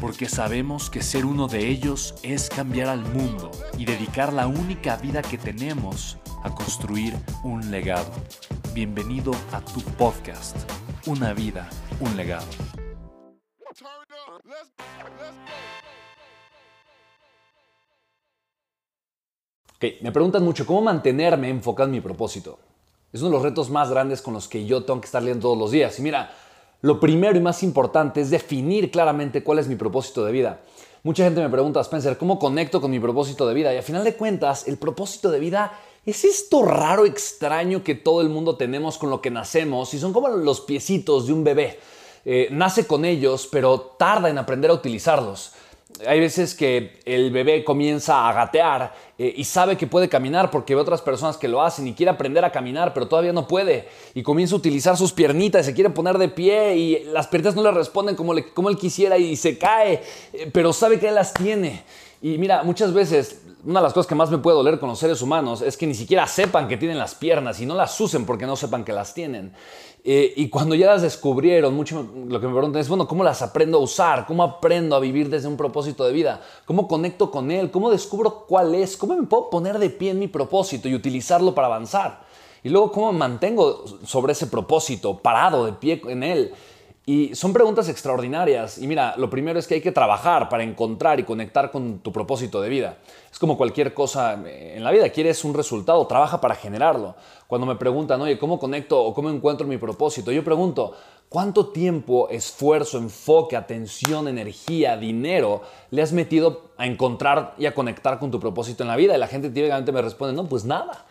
porque sabemos que ser uno de ellos es cambiar al mundo y dedicar la única vida que tenemos a construir un legado. Bienvenido a tu podcast, Una vida, un legado. Ok, me preguntan mucho cómo mantenerme enfocado en mi propósito. Es uno de los retos más grandes con los que yo tengo que estar leyendo todos los días. Y mira, lo primero y más importante es definir claramente cuál es mi propósito de vida. Mucha gente me pregunta, Spencer, ¿cómo conecto con mi propósito de vida? Y a final de cuentas, el propósito de vida es esto raro, extraño que todo el mundo tenemos con lo que nacemos y son como los piecitos de un bebé. Eh, nace con ellos, pero tarda en aprender a utilizarlos hay veces que el bebé comienza a gatear eh, y sabe que puede caminar porque ve otras personas que lo hacen y quiere aprender a caminar, pero todavía no puede. Y comienza a utilizar sus piernitas se quiere poner de pie y las piernitas no le responden como, como él quisiera y se cae, eh, pero sabe que él las tiene. Y mira, muchas veces una de las cosas que más me puede doler con los seres humanos es que ni siquiera sepan que tienen las piernas y no las usen porque no sepan que las tienen. Eh, y cuando ya las descubrieron, mucho lo que me preguntan es, bueno, ¿cómo las aprendo a usar? ¿Cómo aprendo a vivir desde un propósito de vida? ¿Cómo conecto con él? ¿Cómo descubro cuál es? ¿Cómo me puedo poner de pie en mi propósito y utilizarlo para avanzar? Y luego, ¿cómo me mantengo sobre ese propósito, parado de pie en él? Y son preguntas extraordinarias. Y mira, lo primero es que hay que trabajar para encontrar y conectar con tu propósito de vida. Es como cualquier cosa en la vida. Quieres un resultado, trabaja para generarlo. Cuando me preguntan, oye, ¿cómo conecto o cómo encuentro mi propósito? Yo pregunto, ¿cuánto tiempo, esfuerzo, enfoque, atención, energía, dinero le has metido a encontrar y a conectar con tu propósito en la vida? Y la gente típicamente me responde, no, pues nada.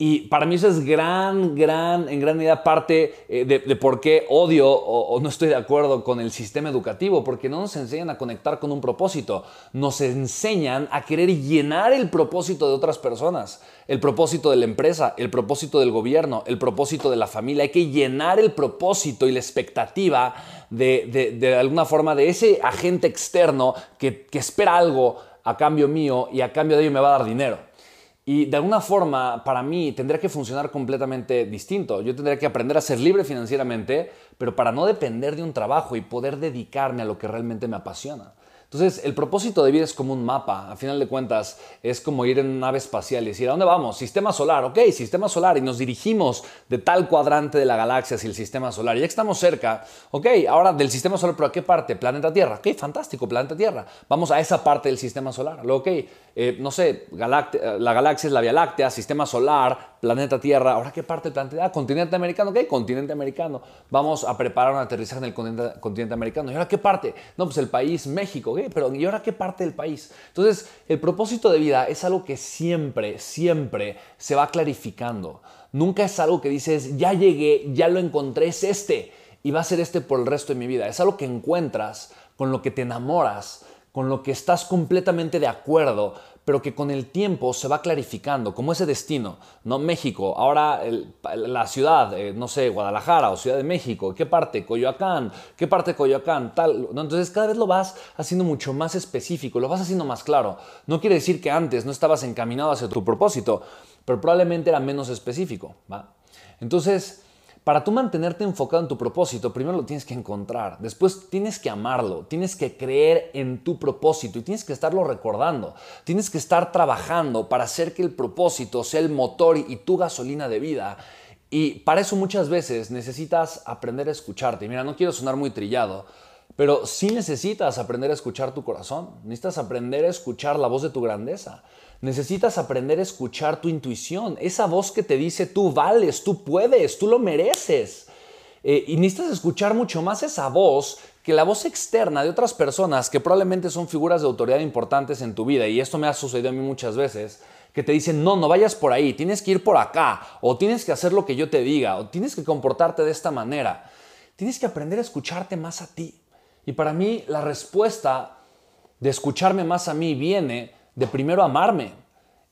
Y para mí eso es gran, gran, en gran medida parte eh, de, por qué odio o, no estoy de acuerdo con el sistema educativo, porque no nos enseñan a conectar con un propósito, nos enseñan a querer llenar el propósito de otras personas, el propósito de la empresa, el propósito del gobierno, el propósito de la familia. Hay que llenar el propósito y la expectativa de, de, alguna forma de ese agente externo que, que espera algo a cambio mío y a cambio de ello me va a dar dinero. Y de alguna forma, para mí, tendría que funcionar completamente distinto. Yo tendría que aprender a ser libre financieramente, pero para no depender de un trabajo y poder dedicarme a lo que realmente me apasiona. Entonces, el propósito de vida es como un mapa. A final de cuentas, es como ir en una nave espacial y decir, ¿a dónde vamos? Sistema solar, ok, sistema solar. Y nos dirigimos de tal cuadrante de la galaxia hacia el sistema solar. Ya que estamos cerca, ok, ahora del sistema solar, ¿pero a qué parte? Planeta Tierra. Ok, fantástico, planeta Tierra. Vamos a esa parte del sistema solar. Ok, eh, no sé, la galaxia es la Vía Láctea, sistema solar, planeta Tierra. Ahora, ¿qué parte del planeta? Ah, continente americano. Ok, continente americano. Vamos a preparar un aterrizaje en el continente, continente americano. ¿Y ahora qué parte? No, pues el país México. Ok, pero ¿y ahora qué parte del país? Entonces, el propósito de vida es algo que siempre, siempre se va clarificando. Nunca es algo que dices, ya llegué, ya lo encontré, es este. Y va a ser este por el resto de mi vida. Es algo que encuentras, con lo que te enamoras, con lo que estás completamente de acuerdo, pero que con el tiempo se va clarificando, como ese destino, ¿no? México, ahora la ciudad, eh, no sé, Guadalajara o Ciudad de México, ¿qué parte? Coyoacán, ¿qué parte Coyoacán? Tal. Entonces cada vez lo vas haciendo mucho más específico, lo vas haciendo más claro. No quiere decir que antes no estabas encaminado hacia tu propósito, pero probablemente era menos específico, ¿va? Entonces, para tú mantenerte enfocado en tu propósito, primero lo tienes que encontrar, después tienes que amarlo, tienes que creer en tu propósito y tienes que estarlo recordando, tienes que estar trabajando para hacer que el propósito sea el motor y tu gasolina de vida. Y para eso muchas veces necesitas aprender a escucharte. mira, no quiero sonar muy trillado, Pero sí necesitas aprender a escuchar tu corazón, necesitas aprender a escuchar la voz de tu grandeza, necesitas aprender a escuchar tu intuición, esa voz que te dice tú vales, tú puedes, tú lo mereces. Eh, y necesitas escuchar mucho más esa voz que la voz externa de otras personas que probablemente son figuras de autoridad importantes en tu vida, y esto me ha sucedido a mí muchas veces, que te dicen, no, no vayas por ahí, tienes que ir por acá, o tienes que hacer lo que yo te diga, o tienes que comportarte de esta manera. Tienes que aprender a escucharte más a ti. Y para mí la respuesta de escucharme más a mí viene de primero amarme.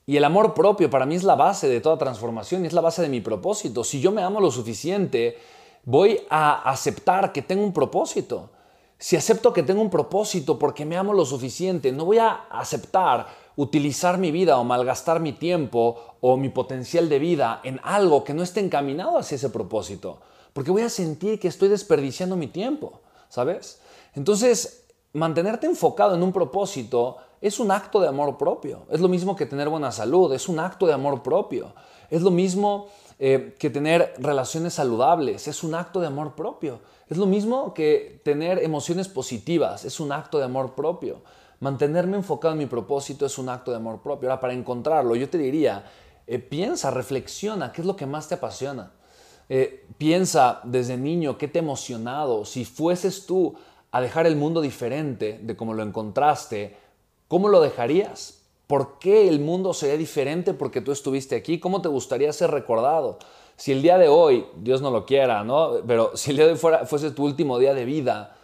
Y el amor propio para mí es la base de toda transformación y es la base de mi propósito. Si yo me amo lo suficiente, voy a aceptar que tengo un propósito. Si acepto que tengo un propósito porque me amo lo suficiente, no voy a aceptar utilizar mi vida o malgastar mi tiempo o mi potencial de vida en algo que no esté encaminado hacia ese propósito. Porque voy a sentir que estoy desperdiciando mi tiempo, ¿sabes? Entonces, mantenerte enfocado en un propósito es un acto de amor propio. Es lo mismo que tener buena salud, es un acto de amor propio. Es lo mismo eh, que tener relaciones saludables, es un acto de amor propio. Es lo mismo que tener emociones positivas, es un acto de amor propio. Mantenerme enfocado en mi propósito es un acto de amor propio. Ahora, para encontrarlo, yo te diría, eh, piensa, reflexiona, ¿qué es lo que más te apasiona? Eh, piensa desde niño, ¿qué te ha emocionado? Si fueses tú a dejar el mundo diferente de como lo encontraste, ¿cómo lo dejarías? ¿Por qué el mundo sería diferente porque tú estuviste aquí? ¿Cómo te gustaría ser recordado? Si el día de hoy, Dios no lo quiera, ¿no? Pero si el día de hoy fuera, fuese tu último día de vida,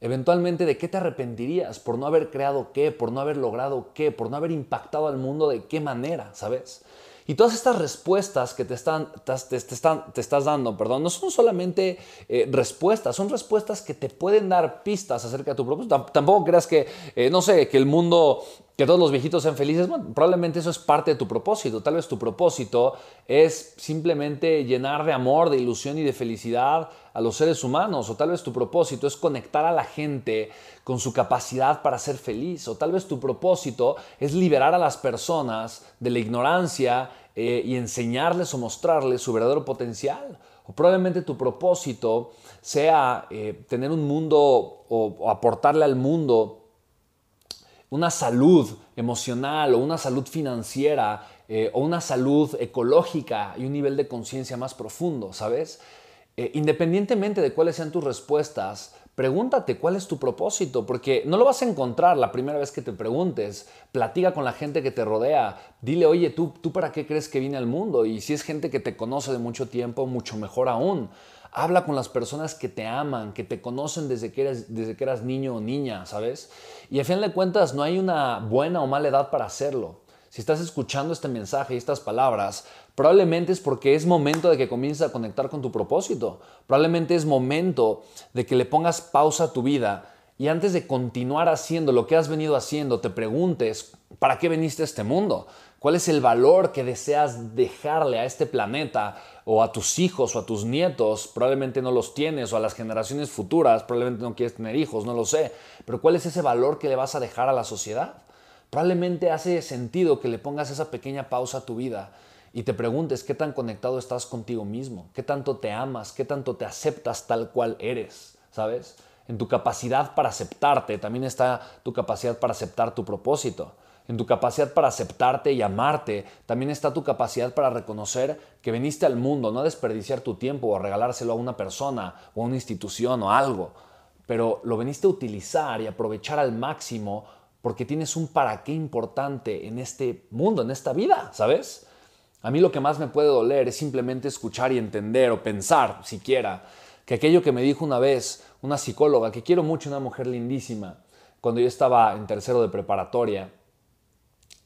eventualmente de qué te arrepentirías por no haber creado qué, por no haber logrado qué, por no haber impactado al mundo de qué manera, ¿sabes? Y todas estas respuestas que te, están, te, están, te estás dando, perdón, no son solamente eh, respuestas, son respuestas que te pueden dar pistas acerca de tu propósito. Tampoco creas que, eh, no sé, que el mundo, que todos los viejitos sean felices. Bueno, probablemente eso es parte de tu propósito. Tal vez tu propósito es simplemente llenar de amor, de ilusión y de felicidad a los seres humanos. O tal vez tu propósito es conectar a la gente con su capacidad para ser feliz. O tal vez tu propósito es liberar a las personas de la ignorancia eh, y enseñarles o mostrarles su verdadero potencial. O probablemente tu propósito sea eh, tener un mundo o, aportarle al mundo una salud emocional o una salud financiera eh, o una salud ecológica y un nivel de conciencia más profundo, ¿sabes? independientemente de cuáles sean tus respuestas, Pregúntate cuál es tu propósito, porque no lo vas a encontrar la primera vez que te preguntes. Platica con la gente que te rodea. Dile, oye, ¿tú, ¿tú para qué crees que vine al mundo? Y si es gente que te conoce de mucho tiempo, mucho mejor aún. Habla con las personas que te aman, que te conocen desde que eras, desde que eras niño o niña, ¿sabes? Y a fin de cuentas, no hay una buena o mala edad para hacerlo. Si estás escuchando este mensaje y estas palabras, probablemente es porque es momento de que comiences a conectar con tu propósito. Probablemente es momento de que le pongas pausa a tu vida y antes de continuar haciendo lo que has venido haciendo, te preguntes, ¿para qué veniste a este mundo? ¿Cuál es el valor que deseas dejarle a este planeta o a tus hijos o a tus nietos? Probablemente no los tienes o a las generaciones futuras, probablemente no quieres tener hijos, no lo sé. Pero ¿cuál es ese valor que le vas a dejar a la sociedad? Probablemente hace sentido que le pongas esa pequeña pausa a tu vida y te preguntes qué tan conectado estás contigo mismo, qué tanto te amas, qué tanto te aceptas tal cual eres, ¿sabes? En tu capacidad para aceptarte también está tu capacidad para aceptar tu propósito. En tu capacidad para aceptarte y amarte también está tu capacidad para reconocer que viniste al mundo, no a desperdiciar tu tiempo o a regalárselo a una persona o a una institución o algo, pero lo viniste a utilizar y aprovechar al máximo porque tienes un para qué importante en este mundo, en esta vida, ¿sabes? A mí lo que más me puede doler es simplemente escuchar y entender o pensar siquiera que aquello que me dijo una vez una psicóloga, que quiero mucho, una mujer lindísima, cuando yo estaba en tercero de preparatoria,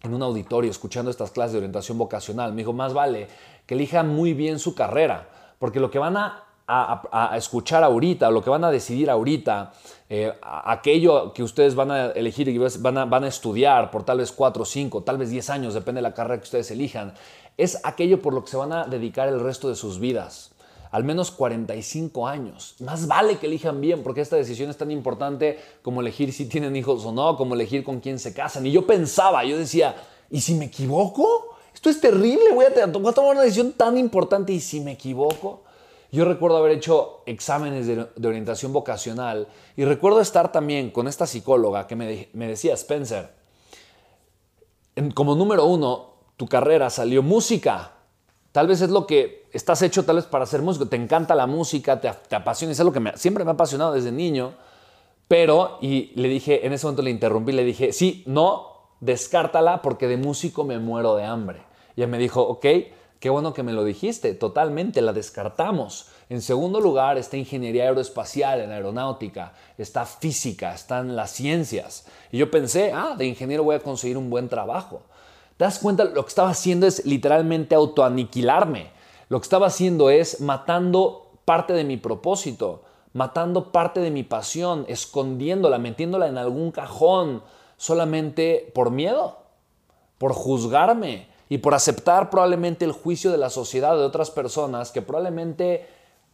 en un auditorio escuchando estas clases de orientación vocacional, me dijo, más vale que elijan muy bien su carrera, porque lo que van a a, escuchar ahorita, lo que van a decidir ahorita, eh, aquello que ustedes van a elegir y van a, van a estudiar por tal vez 4, 5, tal vez 10 años, depende de la carrera que ustedes elijan, es aquello por lo que se van a dedicar el resto de sus vidas. Al menos 45 años. Más vale que elijan bien, porque esta decisión es tan importante como elegir si tienen hijos o no, como elegir con quién se casan. Y yo pensaba, yo decía, ¿y si me equivoco? Esto es terrible, voy a, tomar una decisión tan importante y si me equivoco. Yo recuerdo haber hecho exámenes de, orientación vocacional y recuerdo estar también con esta psicóloga que me, me decía, Spencer, como número uno, tu carrera salió música. Tal vez es lo que estás hecho tal vez para ser músico. Te encanta la música, te, apasiona. Es algo que siempre me ha apasionado desde niño. Pero, y le dije, en ese momento le interrumpí, le dije, sí, no, descártala porque de músico me muero de hambre. Y ella me dijo, ok, qué bueno que me lo dijiste, totalmente, la descartamos. En segundo lugar está ingeniería aeroespacial, en aeronáutica, está física, están las ciencias. Y yo pensé, ah, de ingeniero voy a conseguir un buen trabajo. ¿Te das cuenta? Lo que estaba haciendo es literalmente autoaniquilarme. Lo que estaba haciendo es matando parte de mi propósito matando parte de mi pasión, escondiéndola, metiéndola en algún cajón, solamente por miedo, por juzgarme y por aceptar probablemente el juicio de la sociedad de otras personas que probablemente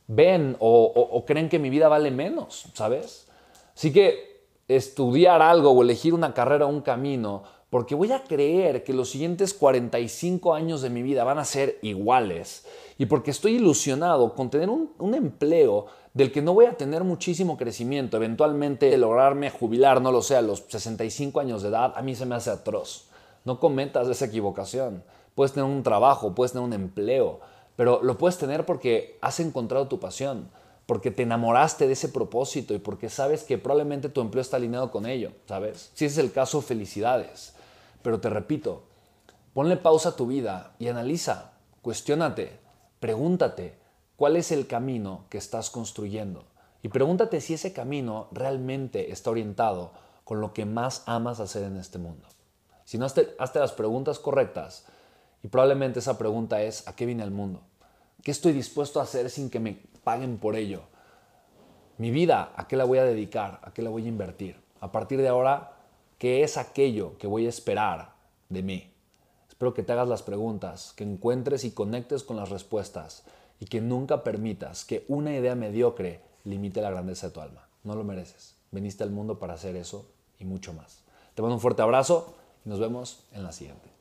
ven o, creen que mi vida vale menos, ¿sabes? Así que estudiar algo o elegir una carrera o un camino, porque voy a creer que los siguientes 45 años de mi vida van a ser iguales y porque estoy ilusionado con tener un, un empleo del que no voy a tener muchísimo crecimiento, eventualmente lograrme jubilar, no lo sé, a los 65 años de edad, a mí se me hace atroz. No cometas esa equivocación. Puedes tener un trabajo, puedes tener un empleo, pero lo puedes tener porque has encontrado tu pasión, porque te enamoraste de ese propósito y porque sabes que probablemente tu empleo está alineado con ello, ¿sabes? Si ese es el caso, felicidades. Pero te repito, ponle pausa a tu vida y analiza, cuestiónate, pregúntate, cuál es el camino que estás construyendo. Y pregúntate si ese camino realmente está orientado con lo que más amas hacer en este mundo. Si no, hazte, las preguntas correctas y probablemente esa pregunta es, ¿a qué viene el mundo? ¿Qué estoy dispuesto a hacer sin que me paguen por ello? Mi vida, ¿a qué la voy a dedicar? ¿A qué la voy a invertir? A partir de ahora, ¿qué es aquello que voy a esperar de mí? Espero que te hagas las preguntas, que encuentres y conectes con las respuestas y que nunca permitas que una idea mediocre limite la grandeza de tu alma. No lo mereces. Veniste al mundo para hacer eso y mucho más. Te mando un fuerte abrazo y nos vemos en la siguiente.